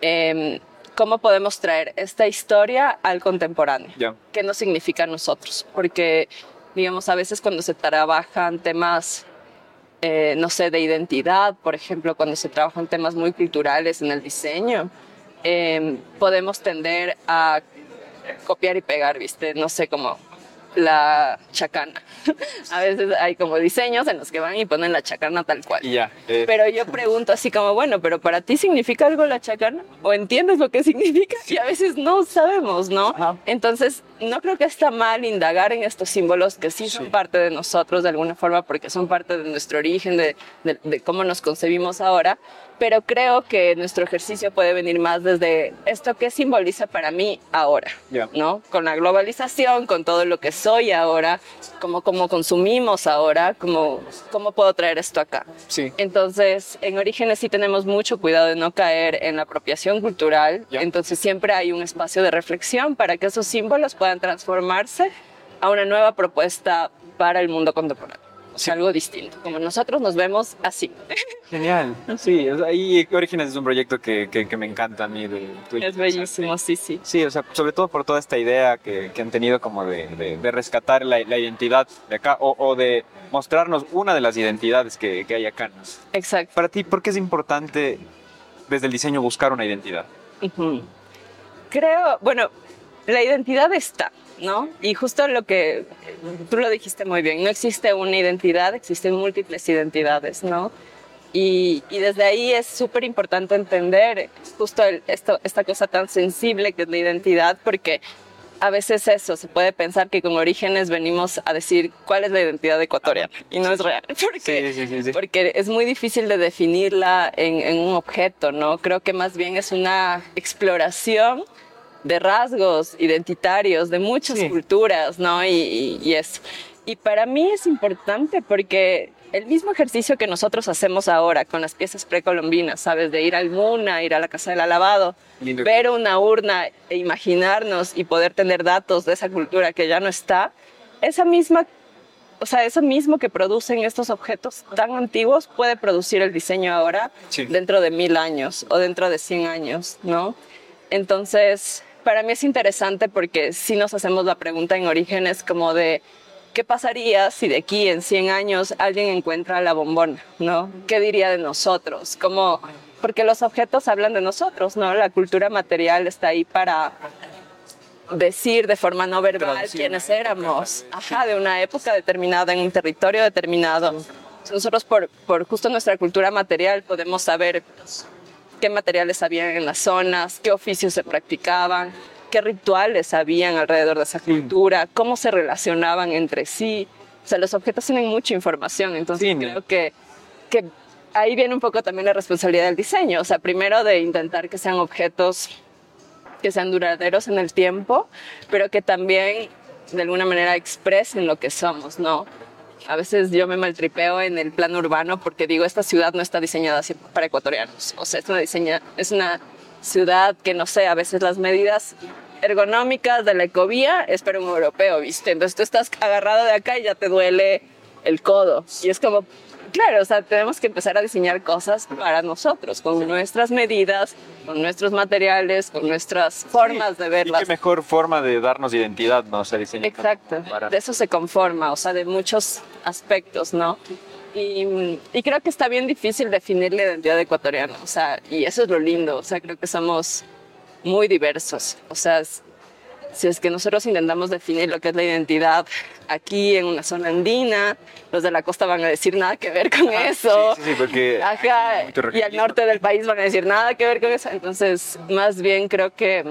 eh, cómo podemos traer esta historia al contemporáneo. Ya. ¿Qué nos significa a nosotros? Porque, digamos, a veces cuando se trabajan temas, eh, no sé, de identidad, por ejemplo, cuando se trabajan temas muy culturales en el diseño, eh, podemos tender a copiar y pegar, ¿viste? No sé, como la chacana. a veces hay como diseños en los que van y ponen la chacana tal cual. Y ya. eh, Pero yo pregunto así como, bueno, pero para ti significa algo la chacana? ¿O entiendes lo que significa? Y a veces no sabemos, ¿no? Ajá. Entonces, no creo que está mal indagar en estos símbolos que sí son Sí. parte de nosotros de alguna forma porque son parte de nuestro origen, de, de- de cómo nos concebimos ahora. Pero creo que nuestro ejercicio puede venir más desde esto que simboliza para mí ahora, Ya. ¿no? Con la globalización, con todo lo que soy ahora, como, como consumimos ahora, como, ¿cómo puedo traer esto acá? sí. Entonces, en Orígenes sí tenemos mucho cuidado de no caer en la apropiación cultural. Ya. Entonces, siempre hay un espacio de reflexión para que esos símbolos puedan transformarse a una nueva propuesta para el mundo contemporáneo. Sí. algo distinto. Como nosotros nos vemos así. Genial. Sí, o sea, y Orígenes es un proyecto que, que, que me encanta a mí. Es bellísimo, sí, sí. Sí, o sea, sobre todo por toda esta idea que, que han tenido como de, de- de rescatar la, la identidad de acá o, o de mostrarnos una de las identidades que, que hay acá. Exacto. Para ti, ¿por qué es importante desde el diseño buscar una identidad? Creo, bueno, la identidad está, ¿no? Y justo lo que tú lo dijiste muy bien, no existe una identidad, existen múltiples identidades, ¿no? Y, y desde ahí es súper importante entender justo el- esto, esta cosa tan sensible que es la identidad, porque a veces eso, se puede pensar que con orígenes venimos a decir cuál es la identidad ecuatoriana, y no es real, porque sí, sí, sí. porque es muy difícil de definirla en, en un objeto, ¿no? Creo que más bien es una exploración de rasgos identitarios de muchas Sí. culturas, ¿no? Y, y- y eso. Y para mí es importante porque el mismo ejercicio que nosotros hacemos ahora con las piezas precolombinas, ¿sabes? De ir al Muna, ir a la Casa del Alabado, Lindo. ver una urna e imaginarnos y poder tener datos de esa cultura que ya no está, esa misma o sea, eso mismo que producen estos objetos tan antiguos puede producir el diseño ahora dentro de mil años o dentro de cien años, ¿no? Entonces, para mí es interesante porque si nos hacemos la pregunta en orígenes como de ¿qué pasaría si de aquí en 100 años alguien encuentra la bombona, ¿no? ¿Qué diría de nosotros? Como porque los objetos hablan de nosotros, ¿no? La cultura material está ahí para decir de forma no verbal quiénes éramos, ajá, de una época determinada, en un territorio determinado. Nosotros por, por justo nuestra cultura material podemos saber qué materiales habían en las zonas, qué oficios se practicaban, qué rituales habían alrededor de esa cultura, cómo se relacionaban entre sí. O sea, los objetos tienen mucha información, entonces creo que, que ahí viene un poco también la responsabilidad del diseño. O sea, primero de intentar que sean objetos que sean duraderos en el tiempo, pero que también de alguna manera expresen lo que somos, ¿no? A veces yo me maltripeo en el plano urbano porque digo, esta ciudad no está diseñada para ecuatorianos. O sea, es una, diseña, es una ciudad que, no sé, a veces las medidas ergonómicas de la ecovía es para un europeo, ¿viste? Entonces tú estás agarrado de acá y ya te duele el codo. Y es como, claro, o sea, tenemos que empezar a diseñar cosas para nosotros, con nuestras medidas, con nuestros materiales, con nuestras formas de verlas. Y qué mejor forma de darnos identidad, ¿no? O sea, diseñar Exacto, de eso se conforma, o sea, de muchos aspectos, ¿no? Y, y, creo que está bien difícil definir la identidad ecuatoriana, o sea, y eso es lo lindo, o sea, creo que somos muy diversos, o sea, si es que nosotros intentamos definir lo que es la identidad aquí en una zona andina, los de la costa van a decir nada que ver con eso. Sí, sí, porque y al norte del país van a decir nada que ver con eso. Entonces, más bien creo que,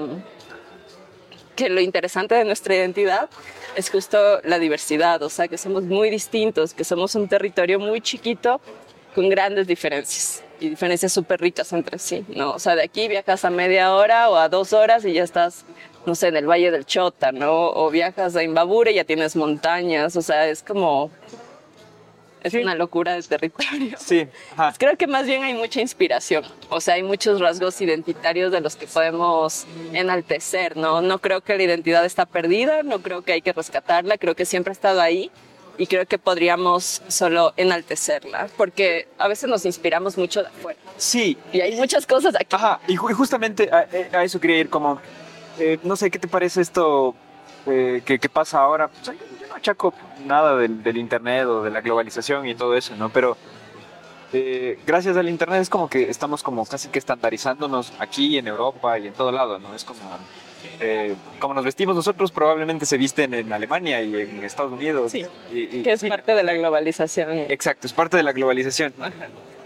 que lo interesante de nuestra identidad es justo la diversidad, o sea, que somos muy distintos, que somos un territorio muy chiquito con grandes diferencias y diferencias súper ricas entre sí, ¿no? O sea, de aquí viajas a media hora o a dos horas y ya estás no sé, en el Valle del Chota, ¿no? O viajas a Imbabura y ya tienes montañas, o sea, es como... Es una locura de territorio. Sí. Pues creo que más bien hay mucha inspiración, o sea, hay muchos rasgos identitarios de los que podemos enaltecer, ¿no? No creo que la identidad está perdida, no creo que hay que rescatarla, creo que siempre ha estado ahí y creo que podríamos solo enaltecerla, porque a veces nos inspiramos mucho de afuera. Sí. Y hay muchas cosas aquí. Ajá, y justamente a, a eso quería ir como eh, no sé, ¿qué te parece esto eh, que, pasa ahora? Pues, yo no achaco nada del, Internet o de la globalización y todo eso, ¿no? Pero eh, gracias al Internet es como que estamos como casi que estandarizándonos aquí en Europa y en todo lado, ¿no? Es como... como nos vestimos nosotros, probablemente se visten en Alemania y en Estados Unidos. Sí, que es parte de la globalización. Exacto, es parte de la globalización.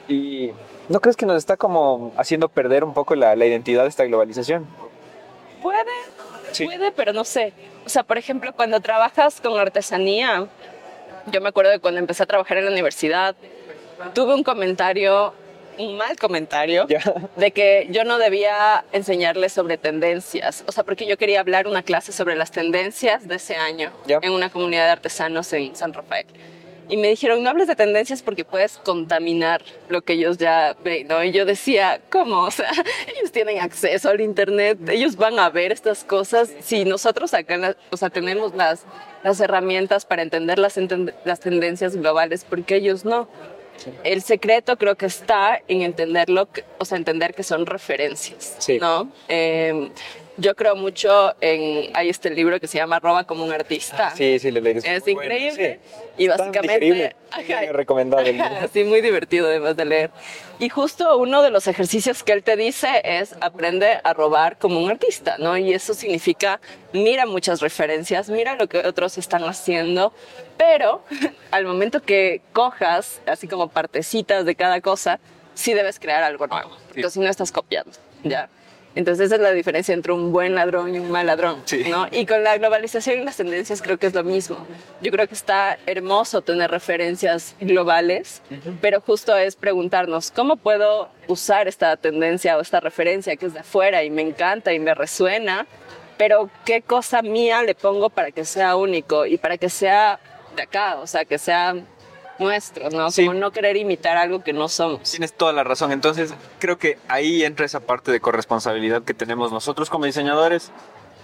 Y ¿no crees que nos está como haciendo perder un poco la, la identidad de esta globalización? Puede, puede, pero no sé. O sea, por ejemplo, cuando trabajas con artesanía, yo me acuerdo de cuando empecé a trabajar en la universidad, tuve un comentario, un mal comentario, de que yo no debía enseñarles sobre tendencias. O sea, porque yo quería hablar una clase sobre las tendencias de ese año en una comunidad de artesanos en San Rafael y me dijeron, no hables de tendencias porque puedes contaminar lo que ellos ya ven, ¿no? Y yo decía, ¿cómo? O sea, ellos tienen acceso al Internet, ellos van a ver estas cosas. Si nosotros acá, o sea, tenemos las, las herramientas para entender las, las tendencias globales, porque ellos no? El secreto creo que está en entenderlo, o sea, entender que son referencias, ¿no? Eh, yo creo mucho en. Hay este libro que se llama Roba como un artista. Sí, sí, lo leí. Es increíble. Y básicamente. Ajá, recomendado el libro. Sí, muy divertido además de leer. Y justo uno de los ejercicios que él te dice es aprende a robar como un artista, ¿no? Y eso significa mira muchas referencias, mira lo que otros están haciendo, pero al momento que cojas, así como partecitas de cada cosa, sí debes crear algo nuevo. Entonces, si no estás copiando, ¿ya? Entonces esa es la diferencia entre un buen ladrón y un mal ladrón, ¿no? Y con la globalización y las tendencias creo que es lo mismo. Yo creo que está hermoso tener referencias globales, pero justo es preguntarnos, ¿cómo puedo usar esta tendencia o esta referencia que es de afuera y me encanta y me resuena? Pero ¿qué cosa mía le pongo para que sea único y para que sea de acá? O sea, que sea nuestros, ¿no? Como no querer imitar algo que no somos. Tienes toda la razón. Entonces, creo que ahí entra esa parte de corresponsabilidad que tenemos nosotros como diseñadores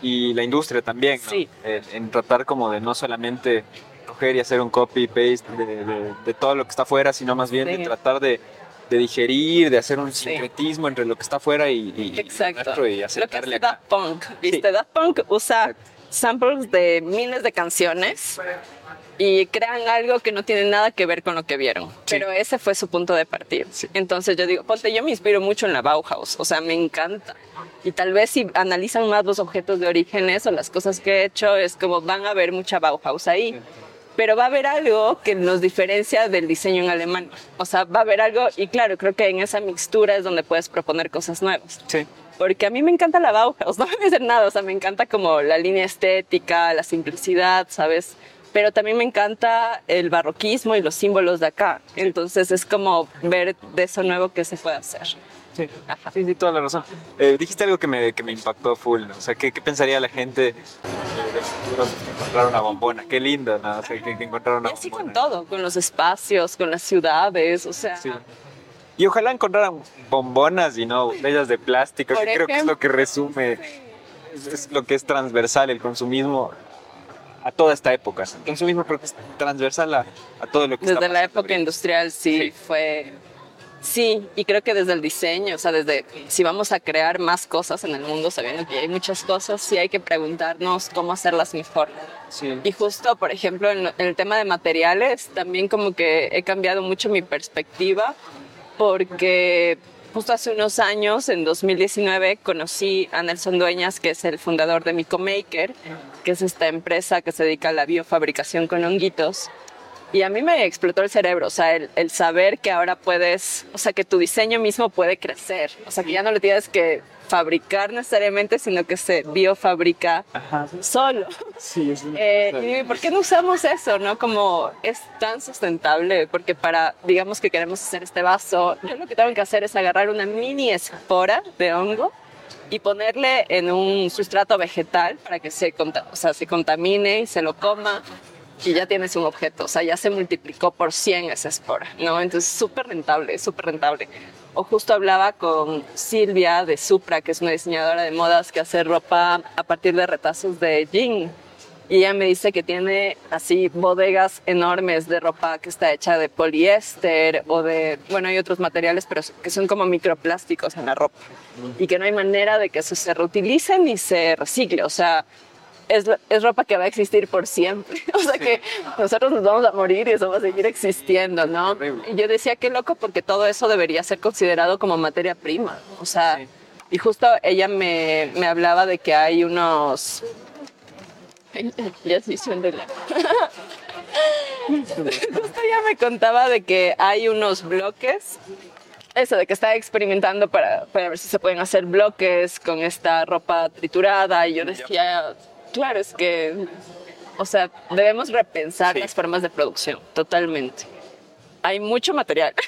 y la industria también, ¿no? Sí. En, tratar como de no solamente coger y hacer un copy-paste de, de, todo lo que está afuera, sino más bien de tratar de, de, digerir, de hacer un sincretismo entre lo que está afuera y, y, Exacto. y acercarle lo que es Daft Punk, ¿viste? Daft Punk usa samples de miles de canciones y crean algo que no tiene nada que ver con lo que vieron. Pero ese fue su punto de partida. Entonces yo digo, ponte, yo me inspiro mucho en la Bauhaus, o sea, me encanta. Y tal vez si analizan más los objetos de orígenes o las cosas que he hecho, es como van a ver mucha Bauhaus ahí. Pero va a haber algo que nos diferencia del diseño en alemán. O sea, va a haber algo, y claro, creo que en esa mixtura es donde puedes proponer cosas nuevas. Sí porque a mí me encanta la Bauhaus, no me decir nada, o sea, me encanta como la línea estética, la simplicidad, ¿sabes? pero también me encanta el barroquismo y los símbolos de acá. Entonces es como ver de eso nuevo que se puede hacer. Sí, sí, sí, toda la razón. Eh, dijiste algo que me, que me impactó full, ¿no? O sea, ¿qué, ¿qué, pensaría la gente de encontrar una bombona? Qué lindo, ¿no? O sea, que, encontrar una y así con todo, con los espacios, con las ciudades, o sea... Sí. Y ojalá encontraran bombonas y no botellas de plástico, que creo que es lo que resume, es lo que es transversal el consumismo a toda esta época. El consumismo creo que es transversal a, todo lo que Desde la época industrial sí, fue... Sí, y creo que desde el diseño, o sea, desde si vamos a crear más cosas en el mundo, sabiendo que hay muchas cosas, sí hay que preguntarnos cómo hacerlas mejor. Sí. Y justo, por ejemplo, en, el tema de materiales, también como que he cambiado mucho mi perspectiva, porque justo hace unos años, en 2019, conocí a Nelson Dueñas, que es el fundador de Micomaker, que es esta empresa que se dedica a la biofabricación con honguitos. Y a mí me explotó el cerebro, o sea, el, saber que ahora puedes, o sea, que tu diseño mismo puede crecer, o sea, que ya no le tienes que fabricar necesariamente, sino que se biofabrica solo. Sí, es eh, y ¿por qué no usamos eso, no? Como es tan sustentable, porque para, digamos que queremos hacer este vaso, yo lo que tengo que hacer es agarrar una mini espora de hongo y ponerle en un sustrato vegetal para que se, o sea, se contamine y se lo coma y ya tienes un objeto, o sea, ya se multiplicó por 100 esa espora, ¿no? Entonces, súper rentable, súper rentable. O justo hablaba con Silvia de Supra, que es una diseñadora de modas que hace ropa a partir de retazos de jean. Y ella me dice que tiene así bodegas enormes de ropa que está hecha de poliéster o de, bueno, hay otros materiales, pero que son como microplásticos en la ropa. Y que no hay manera de que eso se reutilice ni se recicle. O sea, es, es, ropa que va a existir por siempre. O sea que nosotros nos vamos a morir y eso va a seguir existiendo, ¿no? Y yo decía, qué loco, porque todo eso debería ser considerado como materia prima. O sea, y justo ella me, me, hablaba de que hay unos... ya sí, suéndela. justo ella me contaba de que hay unos bloques eso, de que está experimentando para, para, ver si se pueden hacer bloques con esta ropa triturada. Y yo decía, Claro, es que, o sea, debemos repensar las formas de producción, totalmente. Hay mucho material.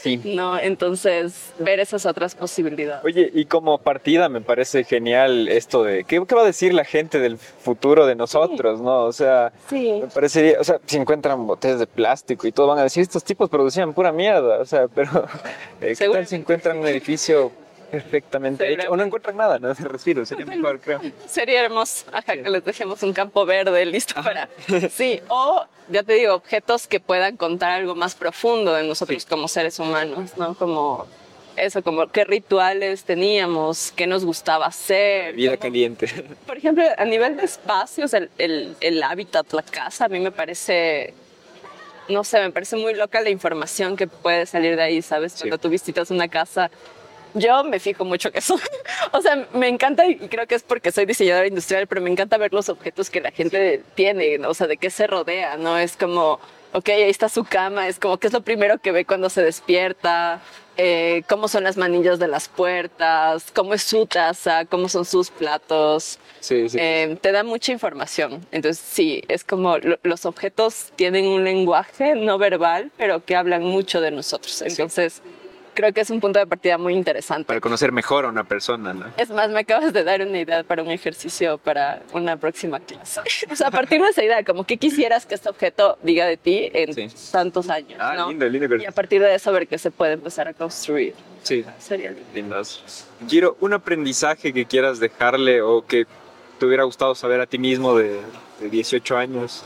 Sí. No, entonces, ver esas otras posibilidades. Oye, y como partida me parece genial esto de, ¿qué, va a decir la gente del futuro de nosotros, no? O sea, sí. me parecería, o sea, si encuentran botellas de plástico y todo, van a decir, estos tipos producían pura mierda, o sea, pero, eh, ¿qué tal si encuentran un edificio perfectamente O no encuentran nada, no se respiro, sería mejor, creo. Sería hermoso, que les dejemos un campo verde listo para. Sí, o ya te digo, objetos que puedan contar algo más profundo de nosotros como seres humanos, ¿no? Como eso, como qué rituales teníamos, qué nos gustaba hacer. Vida caliente. Por ejemplo, a nivel de espacios, el, el, el hábitat, la casa, a mí me parece no sé, me parece muy loca la información que puede salir de ahí, ¿sabes? Cuando tú visitas una casa yo me fijo mucho en eso. o sea, me encanta y creo que es porque soy diseñadora industrial, pero me encanta ver los objetos que la gente tiene, o sea, de qué se rodea, ¿no? Es como, ok, ahí está su cama, es como, ¿qué es lo primero que ve cuando se despierta? Eh, cómo son las manillas de las puertas, cómo es su taza, cómo son sus platos. Sí, sí. Eh, te da mucha información. Entonces, sí, es como los objetos tienen un lenguaje no verbal, pero que hablan mucho de nosotros. Entonces, creo que es un punto de partida muy interesante. Para conocer mejor a una persona, ¿no? Es más, me acabas de dar una idea para un ejercicio para una próxima clase. o sea, a partir de esa idea, como que quisieras que este objeto diga de ti en tantos años, ah, ¿no? lindo, lindo. Y a partir de eso ver qué se puede empezar a construir. Sí. Sería lindo. Giro, un aprendizaje que quieras dejarle o que te hubiera gustado saber a ti mismo de, de 18 años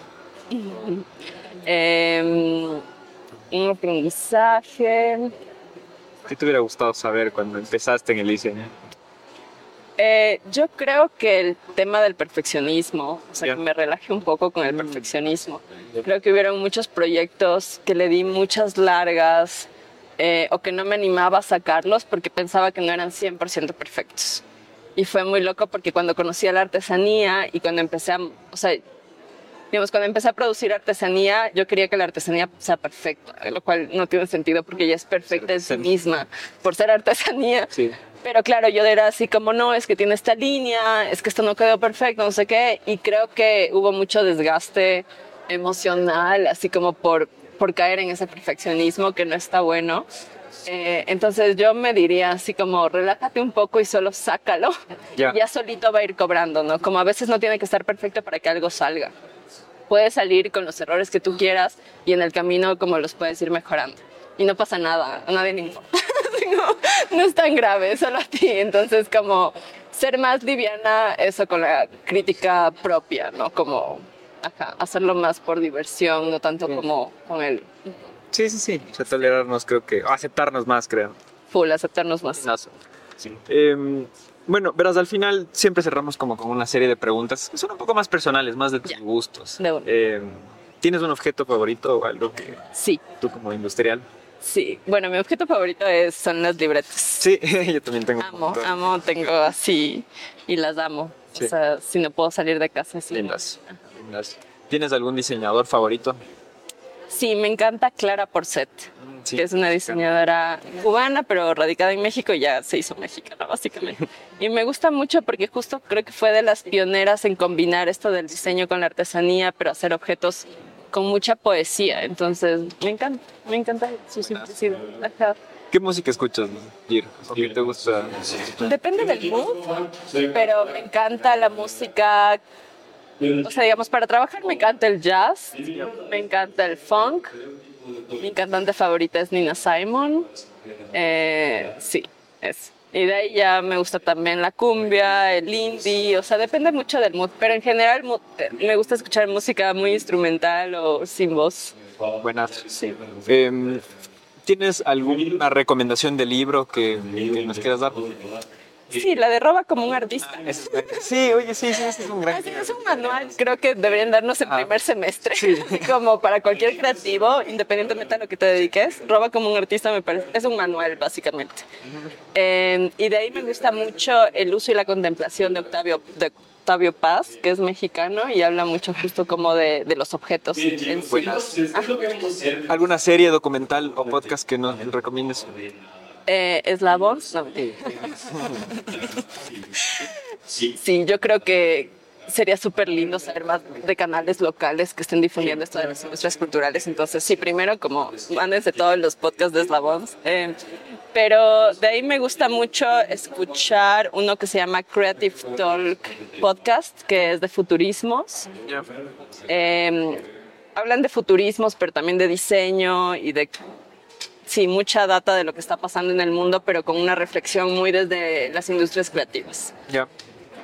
Em, un aprendizaje. ¿Qué te hubiera gustado saber cuando empezaste en el diseño? Eh, yo creo que el tema del perfeccionismo, o sea, Ya. que me relaje un poco con el Mm. perfeccionismo. Creo que hubieron muchos proyectos que le di muchas largas eh, o que no me animaba a sacarlos porque pensaba que no eran 100% perfectos. Y fue muy loco porque cuando conocí a la artesanía y cuando empecé a, o sea, digamos, cuando empecé a producir artesanía, yo quería que la artesanía sea perfecta, lo cual no tiene sentido porque ella es perfecta en sí misma por ser artesanía. Sí. Pero claro, yo era así como, no, es que tiene esta línea, es que esto no quedó perfecto, no sé qué. Y creo que hubo mucho desgaste emocional, así como por, por caer en ese perfeccionismo que no está bueno. Eh, entonces yo me diría así como, relájate un poco y solo sácalo. Ya. Ya solito va a ir cobrando, ¿no? Como a veces no tiene que estar perfecto para que algo salga. Puedes salir con los errores que tú quieras y en el camino como los puedes ir mejorando. Y no pasa nada, a nadie le importa. no, no es tan grave, solo a ti. Entonces, como ser más liviana, eso con la crítica propia, ¿no? Como ajá, hacerlo más por diversión, no tanto como con el Sí, sí, sí. O sea, tolerarnos, creo que. o aceptarnos más, creo. full, aceptarnos más. Em, bueno, verás, al final siempre cerramos como con una serie de preguntas que son un poco más personales, más de tus Ya. gustos. De. Em, ¿Tienes un objeto favorito o algo que Sí, tú como industrial? sí. Bueno, mi objeto favorito es, son las libretas. Sí, yo también tengo. Amo, amo, tengo así y las amo. Sí. O sea, si no puedo salir de casa, sí. Lindas, lindas. ¿Tienes algún diseñador favorito? Sí, me encanta Clara Porcet, Sí. que es una diseñadora cubana, pero radicada en México y ya se hizo mexicana, básicamente. Y me gusta mucho porque justo creo que fue de las pioneras en combinar esto del diseño con la artesanía, pero hacer objetos con mucha poesía. Entonces, me encanta, me encanta su simplicidad. Ajá. ¿Qué música escuchas, Gir? ¿O qué te gusta? Depende del mood, pero me encanta la música. O sea, digamos, para trabajar me encanta el jazz, me encanta el funk. Mi cantante favorita es Nina Simon. Eh, sí, es. Y de ahí ya me gusta también la cumbia, el indie, o sea, depende mucho del mood, pero en general me gusta escuchar música muy instrumental o sin voz. Buenas. Sí. Em, ¿Tienes alguna recomendación de libro que, que nos quieras dar? Sí, la de roba como un artista. Sí, oye, sí, sí, ese es un gran... Así es un manual, creo que deberían darnos en Ah. primer semestre, como para cualquier creativo, independientemente a lo que te dediques. Roba como un artista me parece, es un manual básicamente. Eh, y de ahí me gusta mucho el uso y la contemplación de Octavio, de Octavio Paz, que es mexicano y habla mucho justo como de, de los objetos en sí. Buenas. Ajá. ¿Alguna serie, documental o podcast que nos recomiendes? Eh, no, Sí, yo creo que sería súper lindo saber más de canales locales que estén difundiendo esto de las industrias culturales. Entonces, sí, primero como mándense todos los podcasts de Slavons. Eh, pero de ahí me gusta mucho escuchar uno que se llama Creative Talk Podcast, que es de futurismos. Eh, hablan de futurismos, pero también de diseño y de sí, mucha data de lo que está pasando en el mundo, pero con una reflexión muy desde las industrias creativas. Ya.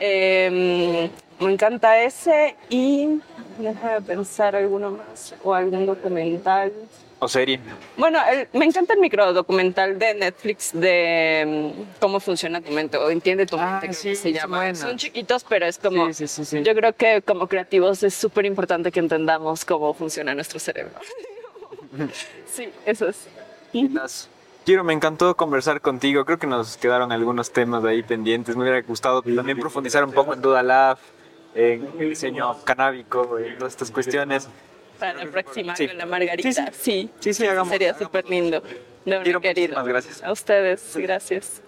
Eh, me encanta ese y déjame pensar alguno más o algún documental. ¿O serie? Bueno, el- me encanta el microdocumental de Netflix de mm, cómo funciona tu mente o entiende tu Ah, mente, creo sí, que se llama. buena. Son chiquitos, pero es como. Sí, sí, sí, sí. Yo creo que como creativos es súper importante que entendamos cómo funciona nuestro cerebro. sí, eso es. Las- Quiero, me encantó conversar contigo. Creo que nos quedaron algunos temas ahí pendientes. Me hubiera gustado también profundizar un poco en Duda Lab, en el diseño canábico, en todas estas cuestiones. Para la próxima Sí. con la Margarita. Sí, Sí, sí. Sí, sí, hagamos- Sería súper lindo. De Quiero, verdad, querido. muchísimas gracias. A ustedes, gracias.